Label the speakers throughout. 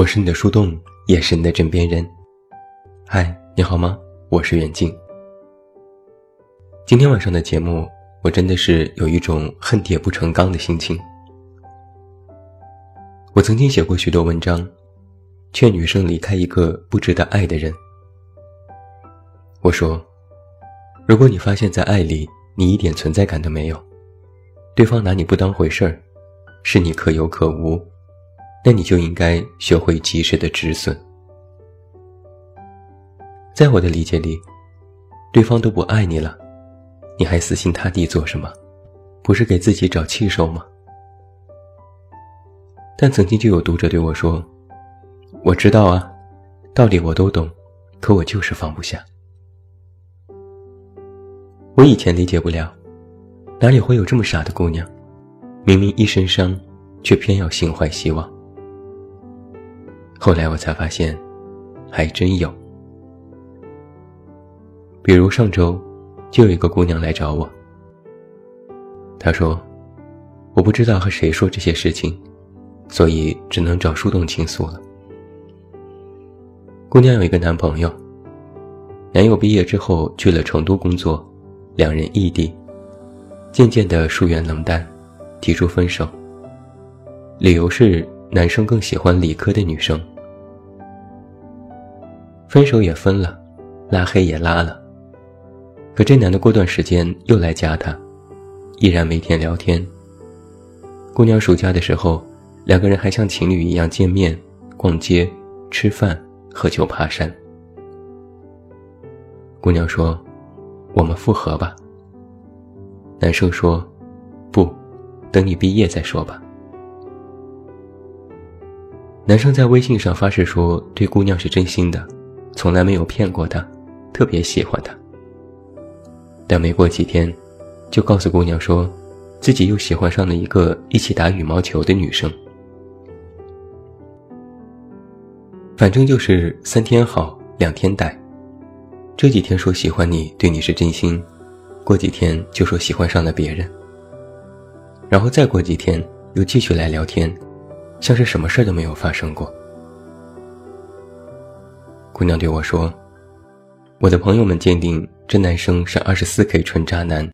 Speaker 1: 我是你的树洞，也是你的枕边人。嗨，你好吗？我是远近。今天晚上的节目，我真的是有一种恨铁不成钢的心情。我曾经写过许多文章，劝女生离开一个不值得爱的人。我说，如果你发现在爱里你一点存在感都没有，对方拿你不当回事儿，是你可有可无。那你就应该学会及时的止损。在我的理解里，对方都不爱你了，你还死心塌地做什么？不是给自己找气受吗？但曾经就有读者对我说：“我知道啊，道理我都懂，可我就是放不下。”我以前理解不了，哪里会有这么傻的姑娘，明明一身伤，却偏要心怀希望。后来我才发现，还真有。比如上周，就有一个姑娘来找我。她说：“我不知道和谁说这些事情，所以只能找树洞倾诉了。”姑娘有一个男朋友，男友毕业之后去了成都工作，两人异地，渐渐的疏远冷淡，提出分手。理由是男生更喜欢理科的女生。分手也分了，拉黑也拉了。可这男的过段时间又来加她，依然每天聊天。姑娘暑假的时候，两个人还像情侣一样见面、逛街、吃饭、喝酒、爬山。姑娘说：“我们复合吧。”男生说：“不，等你毕业再说吧。”男生在微信上发誓说：“对姑娘是真心的。”从来没有骗过她，特别喜欢她。但没过几天，就告诉姑娘说，自己又喜欢上了一个一起打羽毛球的女生。反正就是三天好，两天歹。这几天说喜欢你，对你是真心；过几天就说喜欢上了别人。然后再过几天又继续来聊天，像是什么事都没有发生过。姑娘对我说：“我的朋友们鉴定这男生是二十四 K 纯渣男，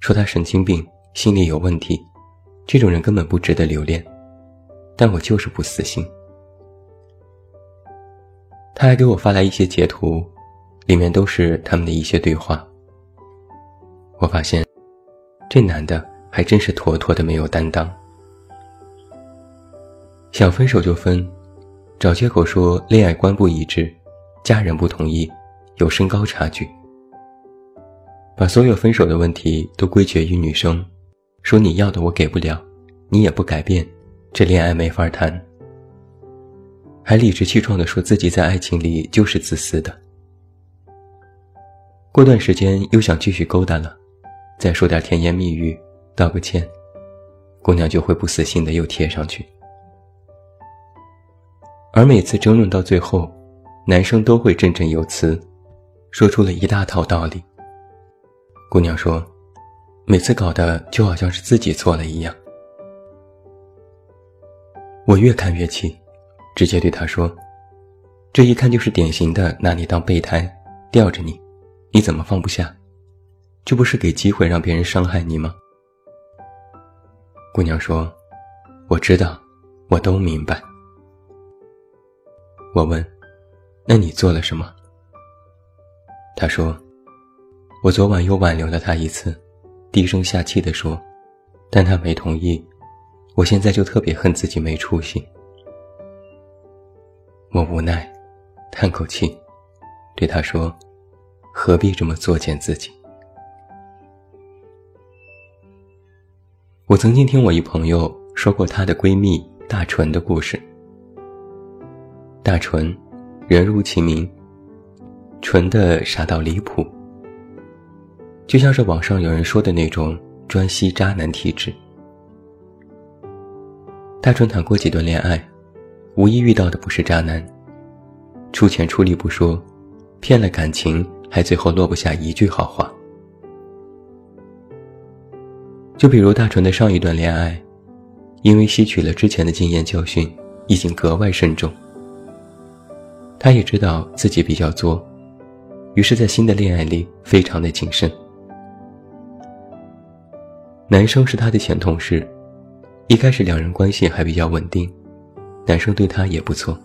Speaker 1: 说他神经病，心里有问题，这种人根本不值得留恋。但我就是不死心。”他还给我发来一些截图，里面都是他们的一些对话。我发现，这男的还真是妥妥的没有担当，想分手就分，找借口说恋爱观不一致。家人不同意，有身高差距，把所有分手的问题都归结于女生，说你要的我给不了，你也不改变，这恋爱没法谈。还理直气壮地说自己在爱情里就是自私的。过段时间又想继续勾搭了，再说点甜言蜜语，道个歉，姑娘就会不死心的又贴上去。而每次争论到最后。男生都会振振有词，说出了一大套道理。姑娘说：“每次搞得就好像是自己错了一样。”我越看越气，直接对他说：“这一看就是典型的拿你当备胎，吊着你，你怎么放不下？这不是给机会让别人伤害你吗？”姑娘说：“我知道，我都明白。”我问。那你做了什么？他说：“我昨晚又挽留了他一次，低声下气地说，但他没同意。我现在就特别恨自己没出息。”我无奈，叹口气，对他说：“何必这么作践自己？”我曾经听我一朋友说过她的闺蜜大纯的故事。大纯。人如其名，纯的傻到离谱，就像是网上有人说的那种专吸渣男体质。大纯谈过几段恋爱，无一遇到的不是渣男，出钱出力不说，骗了感情还最后落不下一句好话。就比如大纯的上一段恋爱，因为吸取了之前的经验教训，已经格外慎重。他也知道自己比较作，于是，在新的恋爱里非常的谨慎。男生是他的前同事，一开始两人关系还比较稳定，男生对他也不错。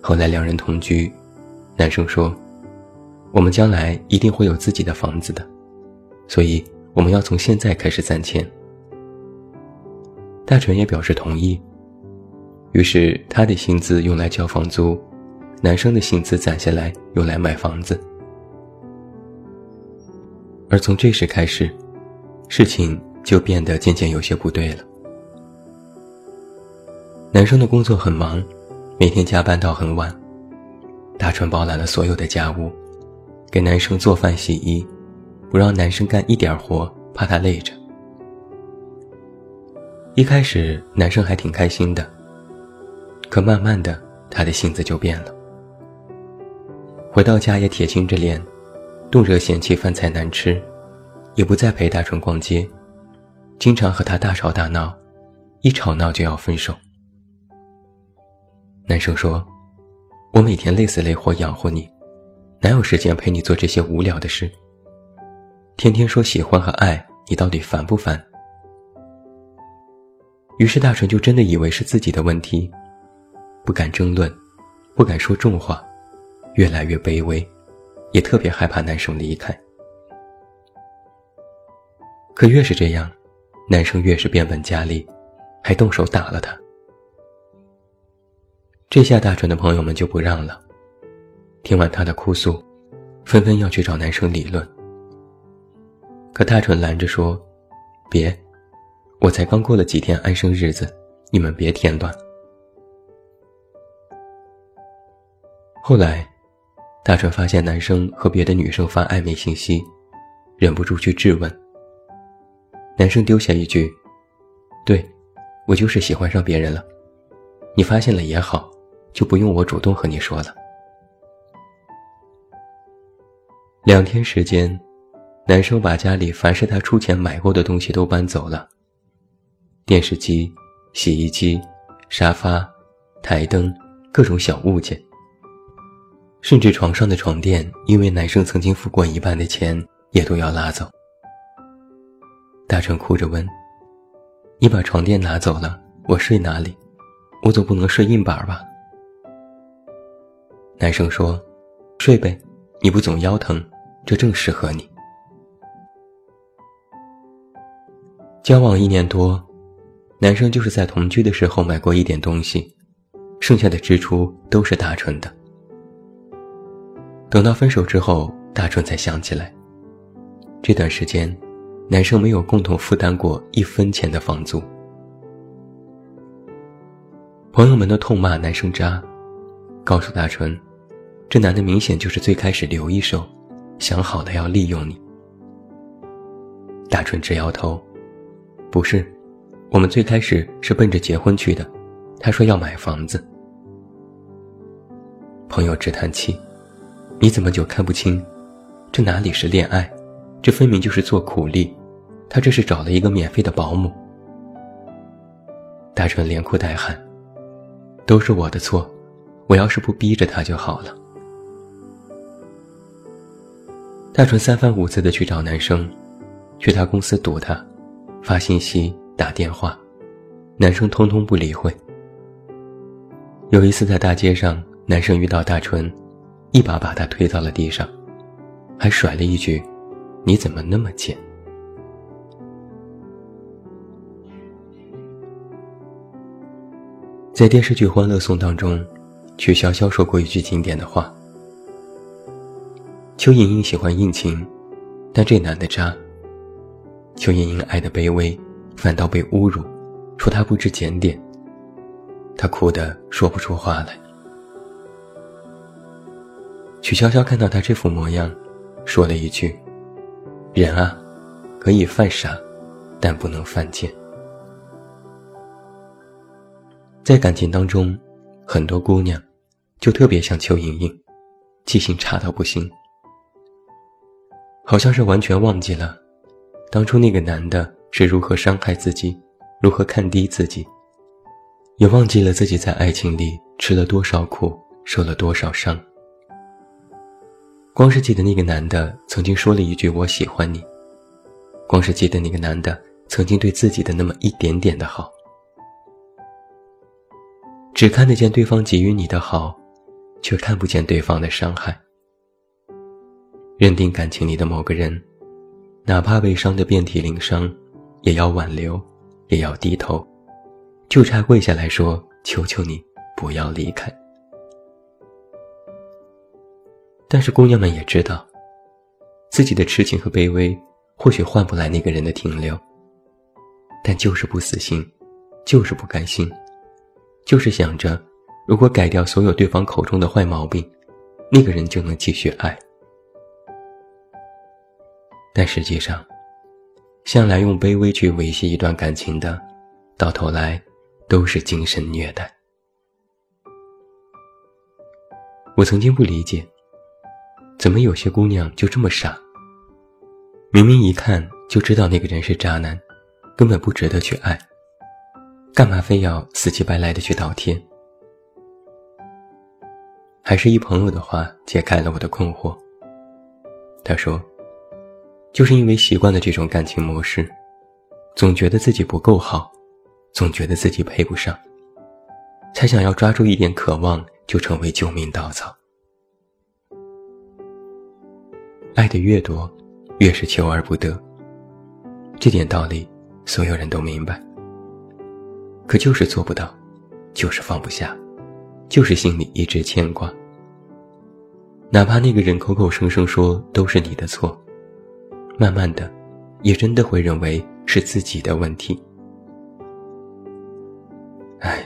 Speaker 1: 后来两人同居，男生说：“我们将来一定会有自己的房子的，所以我们要从现在开始攒钱。”大纯也表示同意。于是他的薪资用来交房租，男生的薪资攒下来用来买房子。而从这时开始，事情就变得渐渐有些不对了。男生的工作很忙，每天加班到很晚，大川包揽了所有的家务，给男生做饭洗衣，不让男生干一点活，怕他累着。一开始男生还挺开心的。可慢慢的，他的性子就变了。回到家也铁青着脸，动辄嫌弃饭菜难吃，也不再陪大春逛街，经常和他大吵大闹，一吵闹就要分手。男生说：“我每天累死累活养活你，哪有时间陪你做这些无聊的事？天天说喜欢和爱，你到底烦不烦？”于是大成就真的以为是自己的问题。不敢争论，不敢说重话，越来越卑微，也特别害怕男生离开。可越是这样，男生越是变本加厉，还动手打了他。这下大纯的朋友们就不让了，听完他的哭诉，纷纷要去找男生理论。可大纯拦着说：“别，我才刚过了几天安生日子，你们别添乱。”后来，大川发现男生和别的女生发暧昧信息，忍不住去质问。男生丢下一句：“对，我就是喜欢上别人了，你发现了也好，就不用我主动和你说了。”两天时间，男生把家里凡是他出钱买过的东西都搬走了：电视机、洗衣机、沙发、台灯，各种小物件。甚至床上的床垫，因为男生曾经付过一半的钱，也都要拉走。大成哭着问：“你把床垫拿走了，我睡哪里？我总不能睡硬板吧？”男生说：“睡呗，你不总腰疼，这正适合你。”交往一年多，男生就是在同居的时候买过一点东西，剩下的支出都是大成的。等到分手之后，大春才想起来，这段时间，男生没有共同负担过一分钱的房租。朋友们都痛骂男生渣，告诉大春，这男的明显就是最开始留一手，想好了要利用你。大春直摇头，不是，我们最开始是奔着结婚去的，他说要买房子。朋友直叹气。你怎么就看不清？这哪里是恋爱，这分明就是做苦力。他这是找了一个免费的保姆。大春连哭带喊：“都是我的错，我要是不逼着他就好了。”大春三番五次的去找男生，去他公司堵他，发信息打电话，男生通通不理会。有一次在大街上，男生遇到大春。一把把他推到了地上，还甩了一句：“你怎么那么贱？”在电视剧《欢乐颂》当中，曲筱绡说过一句经典的话：“邱莹莹喜欢应勤，但这男的渣。邱莹莹爱的卑微，反倒被侮辱，说他不知检点。她哭得说不出话来。”曲筱绡看到他这副模样，说了一句：“人啊，可以犯傻，但不能犯贱。”在感情当中，很多姑娘就特别像邱莹莹，记性差到不行，好像是完全忘记了当初那个男的是如何伤害自己，如何看低自己，也忘记了自己在爱情里吃了多少苦，受了多少伤。光是记得那个男的曾经说了一句“我喜欢你”，光是记得那个男的曾经对自己的那么一点点的好，只看得见对方给予你的好，却看不见对方的伤害。认定感情里的某个人，哪怕被伤得遍体鳞伤，也要挽留，也要低头，就差跪下来说：“求求你，不要离开。”但是姑娘们也知道，自己的痴情和卑微或许换不来那个人的停留，但就是不死心，就是不甘心，就是想着，如果改掉所有对方口中的坏毛病，那个人就能继续爱。但实际上，向来用卑微去维系一段感情的，到头来都是精神虐待。我曾经不理解，怎么有些姑娘就这么傻？明明一看就知道那个人是渣男，根本不值得去爱，干嘛非要死乞白赖的去倒贴？还是一朋友的话解开了我的困惑。他说。就是因为习惯了这种感情模式，总觉得自己不够好，总觉得自己配不上，才想要抓住一点渴望就成为救命稻草。爱的越多，越是求而不得。这点道理，所有人都明白。可就是做不到，就是放不下，就是心里一直牵挂。哪怕那个人口口声声说都是你的错。慢慢的，也真的会认为是自己的问题。唉，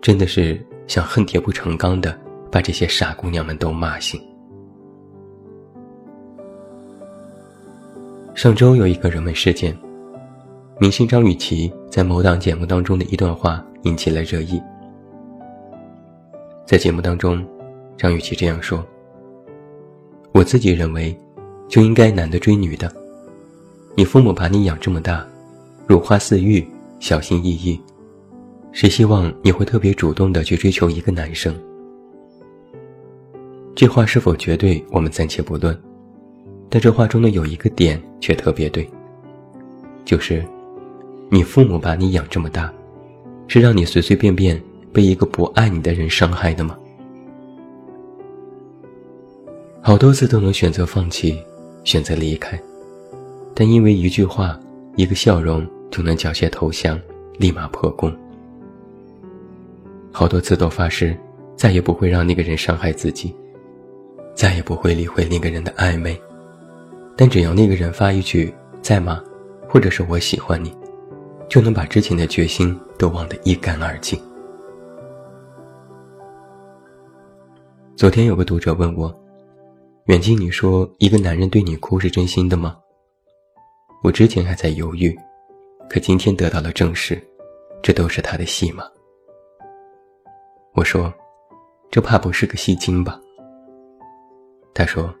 Speaker 1: 真的是想恨铁不成钢的把这些傻姑娘们都骂醒。上周有一个热门事件，明星张雨绮在某档节目当中的一段话引起了热议。在节目当中，张雨绮这样说：“我自己认为。”就应该男的追女的，你父母把你养这么大，如花似玉，小心翼翼，谁希望你会特别主动的去追求一个男生？这话是否绝对，我们暂且不论，但这话中的有一个点却特别对，就是，你父母把你养这么大，是让你随随便便被一个不爱你的人伤害的吗？好多次都能选择放弃。选择离开，但因为一句话、一个笑容就能缴械投降，立马破功。好多次都发誓，再也不会让那个人伤害自己，再也不会理会那个人的暧昧。但只要那个人发一句“在吗”，或者是我喜欢你，就能把之前的决心都忘得一干二净。昨天有个读者问我。远近，你说一个男人对你哭是真心的吗？我之前还在犹豫，可今天得到了证实，这都是他的戏码。我说，这怕不是个戏精吧？他说，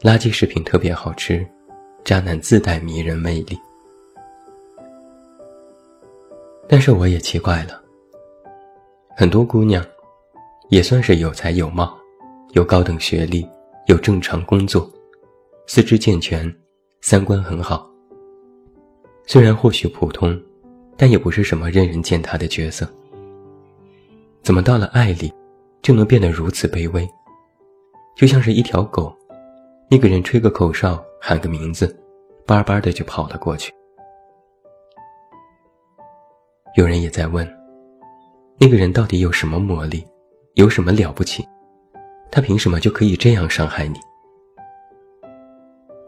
Speaker 1: 垃圾食品特别好吃，渣男自带迷人魅力。但是我也奇怪了，很多姑娘，也算是有才有貌，有高等学历。有正常工作，四肢健全，三观很好。虽然或许普通，但也不是什么任人践踏的角色。怎么到了爱里，就能变得如此卑微？就像是一条狗，那个人吹个口哨，喊个名字，巴巴的就跑了过去。有人也在问，那个人到底有什么魔力，有什么了不起？他凭什么就可以这样伤害你？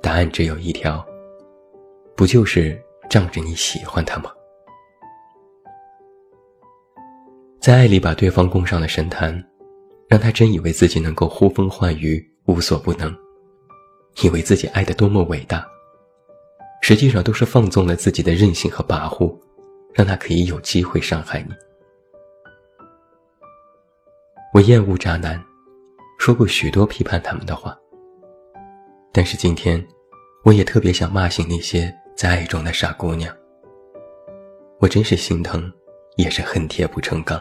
Speaker 1: 答案只有一条，不就是仗着你喜欢他吗？在爱里把对方供上了神坛，让他真以为自己能够呼风唤雨、无所不能，以为自己爱得多么伟大，实际上都是放纵了自己的任性和跋扈，让他可以有机会伤害你。我厌恶渣男。说过许多批判他们的话，但是今天，我也特别想骂醒那些在爱中的傻姑娘。我真是心疼，也是恨铁不成钢。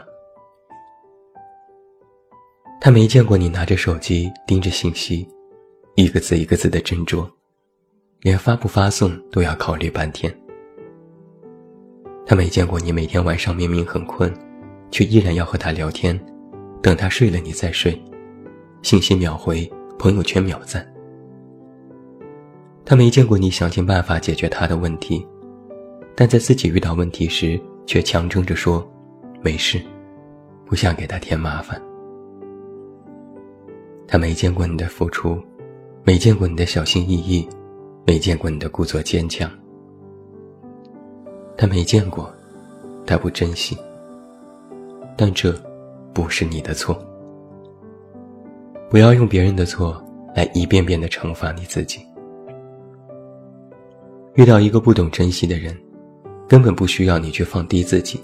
Speaker 1: 他没见过你拿着手机盯着信息，一个字一个字的斟酌，连发不发送都要考虑半天。他没见过你每天晚上明明很困，却依然要和他聊天，等他睡了你再睡，信息秒回，朋友圈秒赞。他没见过你想尽办法解决他的问题，但在自己遇到问题时却强撑着说：“没事，不想给他添麻烦。”他没见过你的付出，没见过你的小心翼翼，没见过你的故作坚强。他没见过，他不珍惜。但这，不是你的错。不要用别人的错来一遍遍的惩罚你自己。遇到一个不懂珍惜的人，根本不需要你去放低自己。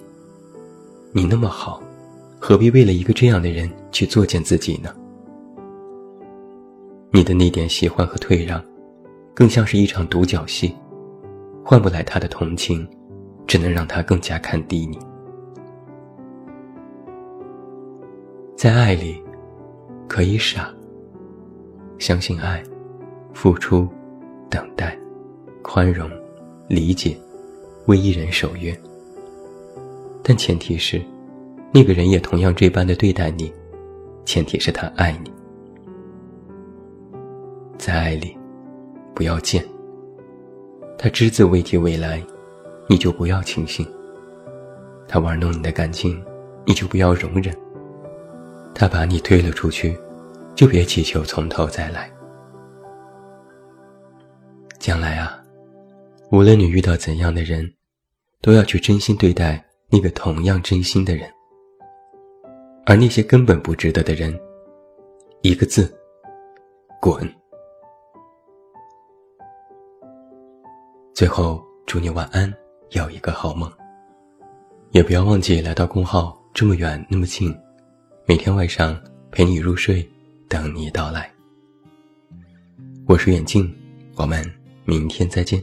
Speaker 1: 你那么好，何必为了一个这样的人去作践自己呢？你的那点喜欢和退让，更像是一场独角戏，换不来他的同情，只能让他更加看低你。在爱里，可以傻，相信爱，付出，等待。宽容、理解，为一人守约。但前提是，那个人也同样这般的对待你，前提是他爱你。在爱里，不要见。他只字未提未来，你就不要轻信。他玩弄你的感情，你就不要容忍。他把你推了出去，就别祈求从头再来。将来啊。无论你遇到怎样的人，都要去真心对待那个同样真心的人。而那些根本不值得的人，一个字，滚。最后，祝你晚安，有一个好梦。也不要忘记来到公号，这么远那么近，每天晚上陪你入睡，等你到来。我是远近，我们明天再见。